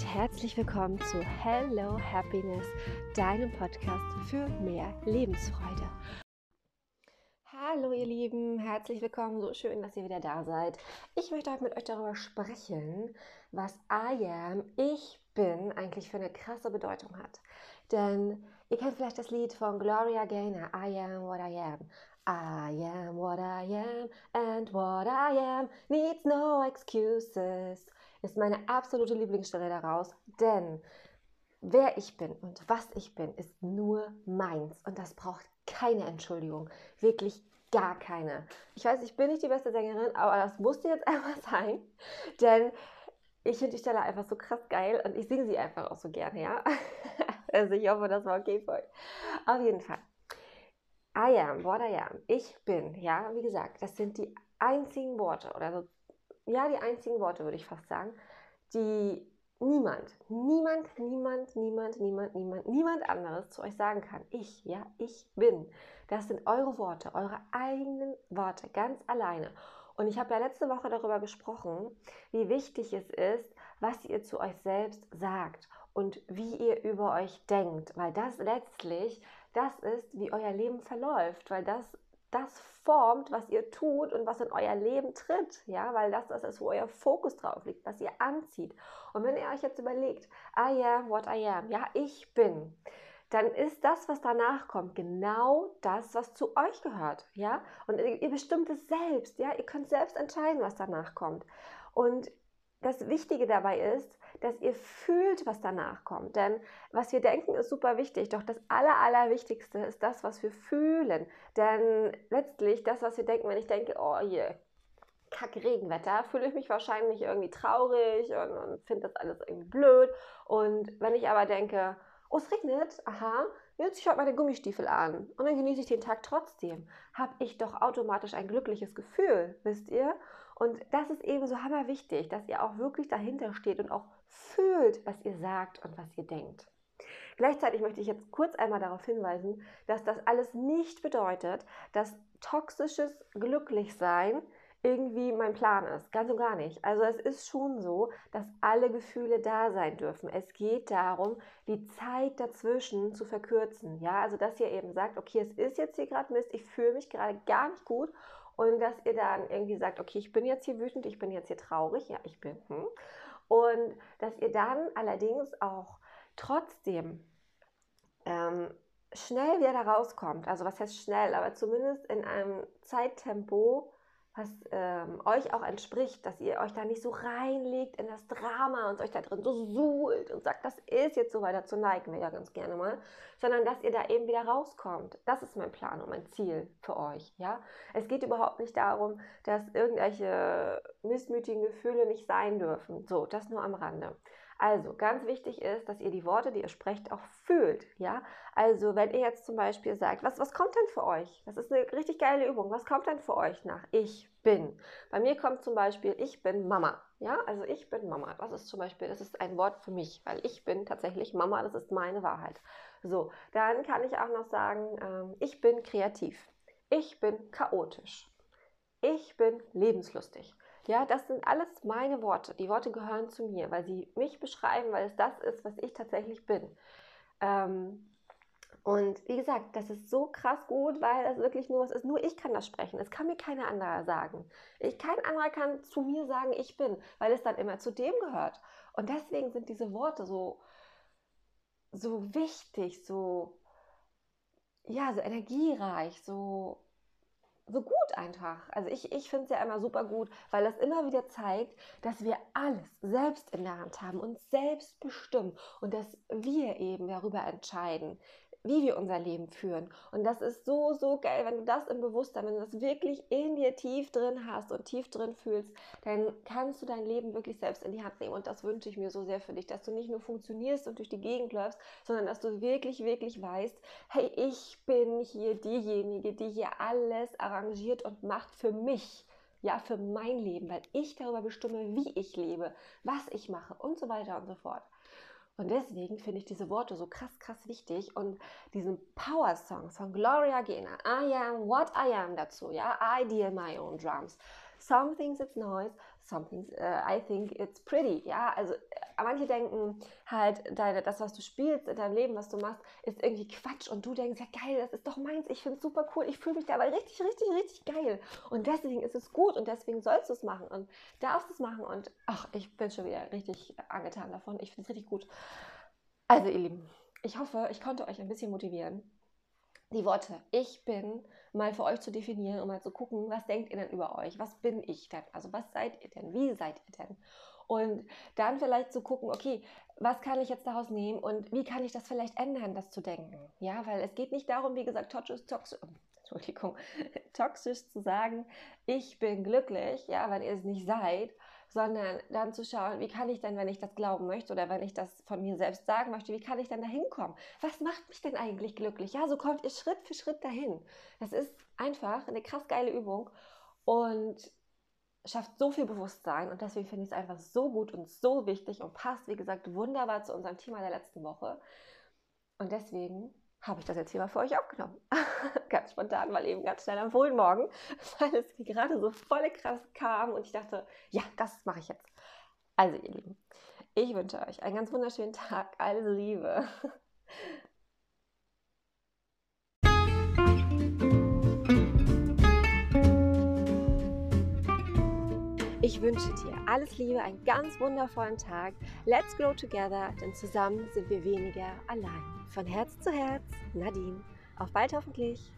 und herzlich willkommen zu Hello Happiness, deinem Podcast für mehr Lebensfreude. Hallo ihr Lieben, herzlich willkommen, so schön, dass ihr wieder da seid. Ich möchte heute mit euch darüber sprechen, was I am, ich bin, eigentlich für eine krasse Bedeutung hat. Denn ihr kennt vielleicht das Lied von Gloria Gaynor, I am what I am. I am what I am and what I am needs no excuses ist meine absolute Lieblingsstelle daraus, denn wer ich bin und was ich bin, ist nur meins und das braucht keine Entschuldigung, wirklich gar keine. Ich weiß, ich bin nicht die beste Sängerin, aber das musste jetzt einmal sein, denn ich finde die Stelle einfach so krass geil und ich singe sie einfach auch so gerne, ja. Also ich hoffe, das war okay für euch. Auf jeden Fall. I am, what I am. Ich bin, ja, wie gesagt, das sind die einzigen Worte oder so ja, die einzigen Worte, würde ich fast sagen, die niemand, niemand, niemand, niemand, niemand, niemand, niemand anderes zu euch sagen kann. Ich, ja, ich bin. Das sind eure Worte, eure eigenen Worte, ganz alleine. Und ich habe ja letzte Woche darüber gesprochen, wie wichtig es ist, was ihr zu euch selbst sagt und wie ihr über euch denkt, weil das letztlich das ist, wie euer Leben verläuft, weil das das formt, was ihr tut und was in euer Leben tritt, ja, weil das das ist, wo euer Fokus drauf liegt, was ihr anzieht. Und wenn ihr euch jetzt überlegt, I am what I am, ja, ich bin, dann ist das, was danach kommt, genau das, was zu euch gehört, ja. Und ihr bestimmt es selbst, ja. Ihr könnt selbst entscheiden, was danach kommt. Und das Wichtige dabei ist, dass ihr fühlt, was danach kommt. Denn was wir denken, ist super wichtig. Doch das Aller, Allerwichtigste ist das, was wir fühlen. Denn letztlich, das, was wir denken, wenn ich denke, oh je, kack Regenwetter, fühle ich mich wahrscheinlich irgendwie traurig und, und finde das alles irgendwie blöd. Und wenn ich aber denke, oh, es regnet, aha, jetzt ziehe ich meine Gummistiefel an und dann genieße ich den Tag trotzdem, habe ich doch automatisch ein glückliches Gefühl, wisst ihr? Und das ist eben so hammer wichtig, dass ihr auch wirklich dahinter steht und auch fühlt, was ihr sagt und was ihr denkt. Gleichzeitig möchte ich jetzt kurz einmal darauf hinweisen, dass das alles nicht bedeutet, dass toxisches Glücklichsein irgendwie mein Plan ist. Ganz und gar nicht. Also es ist schon so, dass alle Gefühle da sein dürfen. Es geht darum, die Zeit dazwischen zu verkürzen. Ja, also dass ihr eben sagt, okay, es ist jetzt hier gerade Mist, ich fühle mich gerade gar nicht gut und dass ihr dann irgendwie sagt, okay, ich bin jetzt hier wütend, ich bin jetzt hier traurig, ja, ich bin. Hm. Und dass ihr dann allerdings auch trotzdem ähm, schnell wieder rauskommt. Also was heißt schnell, aber zumindest in einem Zeittempo, was ähm, euch auch entspricht, dass ihr euch da nicht so reinlegt in das Drama und euch da drin so suhlt und sagt, das ist jetzt so weiter zu neigen wir ja ganz gerne mal, sondern dass ihr da eben wieder rauskommt. Das ist mein Plan und mein Ziel für euch. Ja? Es geht überhaupt nicht darum, dass irgendwelche missmütigen Gefühle nicht sein dürfen. So, das nur am Rande. Also ganz wichtig ist, dass ihr die Worte, die ihr sprecht, auch fühlt. Ja, also wenn ihr jetzt zum Beispiel sagt, was, was kommt denn für euch? Das ist eine richtig geile Übung. Was kommt denn für euch nach ich bin? Bei mir kommt zum Beispiel ich bin Mama. Ja, also ich bin Mama. Das ist zum Beispiel, das ist ein Wort für mich, weil ich bin tatsächlich Mama. Das ist meine Wahrheit. So, dann kann ich auch noch sagen, ähm, ich bin kreativ. Ich bin chaotisch. Ich bin lebenslustig. Ja, das sind alles meine Worte. Die Worte gehören zu mir, weil sie mich beschreiben, weil es das ist, was ich tatsächlich bin. Ähm, und wie gesagt, das ist so krass gut, weil das wirklich nur was ist. Nur ich kann das sprechen. Es kann mir keiner anderer sagen. Ich, kein anderer kann zu mir sagen, ich bin, weil es dann immer zu dem gehört. Und deswegen sind diese Worte so, so wichtig, so, ja, so energiereich, so so gut einfach. Also ich, ich finde es ja immer super gut, weil das immer wieder zeigt, dass wir alles selbst in der Hand haben und selbst bestimmen und dass wir eben darüber entscheiden, wie wir unser Leben führen. Und das ist so, so geil, wenn du das im Bewusstsein, wenn du das wirklich in dir tief drin hast und tief drin fühlst, dann kannst du dein Leben wirklich selbst in die Hand nehmen. Und das wünsche ich mir so sehr für dich, dass du nicht nur funktionierst und durch die Gegend läufst, sondern dass du wirklich, wirklich weißt, hey, ich bin hier diejenige, die hier alles arrangiert und macht für mich ja, für mein Leben, weil ich darüber bestimme, wie ich lebe, was ich mache und so weiter und so fort. Und deswegen finde ich diese Worte so krass, krass wichtig und diesen Power-Song von Gloria Gaynor, I am what I am dazu, ja, I deal my own drums. Some things it's noise, some things uh, I think it's pretty. Ja, also äh, manche denken halt, deine, das, was du spielst in deinem Leben, was du machst, ist irgendwie Quatsch und du denkst, ja geil, das ist doch meins, ich finde es super cool, ich fühle mich dabei richtig, richtig, richtig geil. Und deswegen ist es gut und deswegen sollst du es machen und darfst es machen und ach, ich bin schon wieder richtig angetan davon. Ich finde es richtig gut. Also ihr Lieben, ich hoffe, ich konnte euch ein bisschen motivieren die Worte ich bin mal für euch zu definieren und mal zu gucken, was denkt ihr denn über euch? Was bin ich denn? Also was seid ihr denn? Wie seid ihr denn? Und dann vielleicht zu gucken, okay, was kann ich jetzt daraus nehmen und wie kann ich das vielleicht ändern, das zu denken? Ja, weil es geht nicht darum, wie gesagt, toxisch, toxisch, Entschuldigung, toxisch zu sagen, ich bin glücklich, ja, wenn ihr es nicht seid, sondern dann zu schauen, wie kann ich denn, wenn ich das glauben möchte oder wenn ich das von mir selbst sagen möchte, wie kann ich denn da hinkommen? Was macht mich denn eigentlich glücklich? Ja, so kommt ihr Schritt für Schritt dahin. Das ist einfach eine krass geile Übung und schafft so viel Bewusstsein und deswegen finde ich es einfach so gut und so wichtig und passt, wie gesagt, wunderbar zu unserem Thema der letzten Woche. Und deswegen habe ich das jetzt hier mal für euch aufgenommen. ganz spontan, mal eben ganz schnell am frühen Morgen, weil es gerade so voll krass kam und ich dachte, ja, das mache ich jetzt. Also ihr Lieben, ich wünsche euch einen ganz wunderschönen Tag, alles Liebe. Ich wünsche dir alles Liebe, einen ganz wundervollen Tag. Let's grow together, denn zusammen sind wir weniger allein. Von Herz zu Herz, Nadine. Auf bald hoffentlich.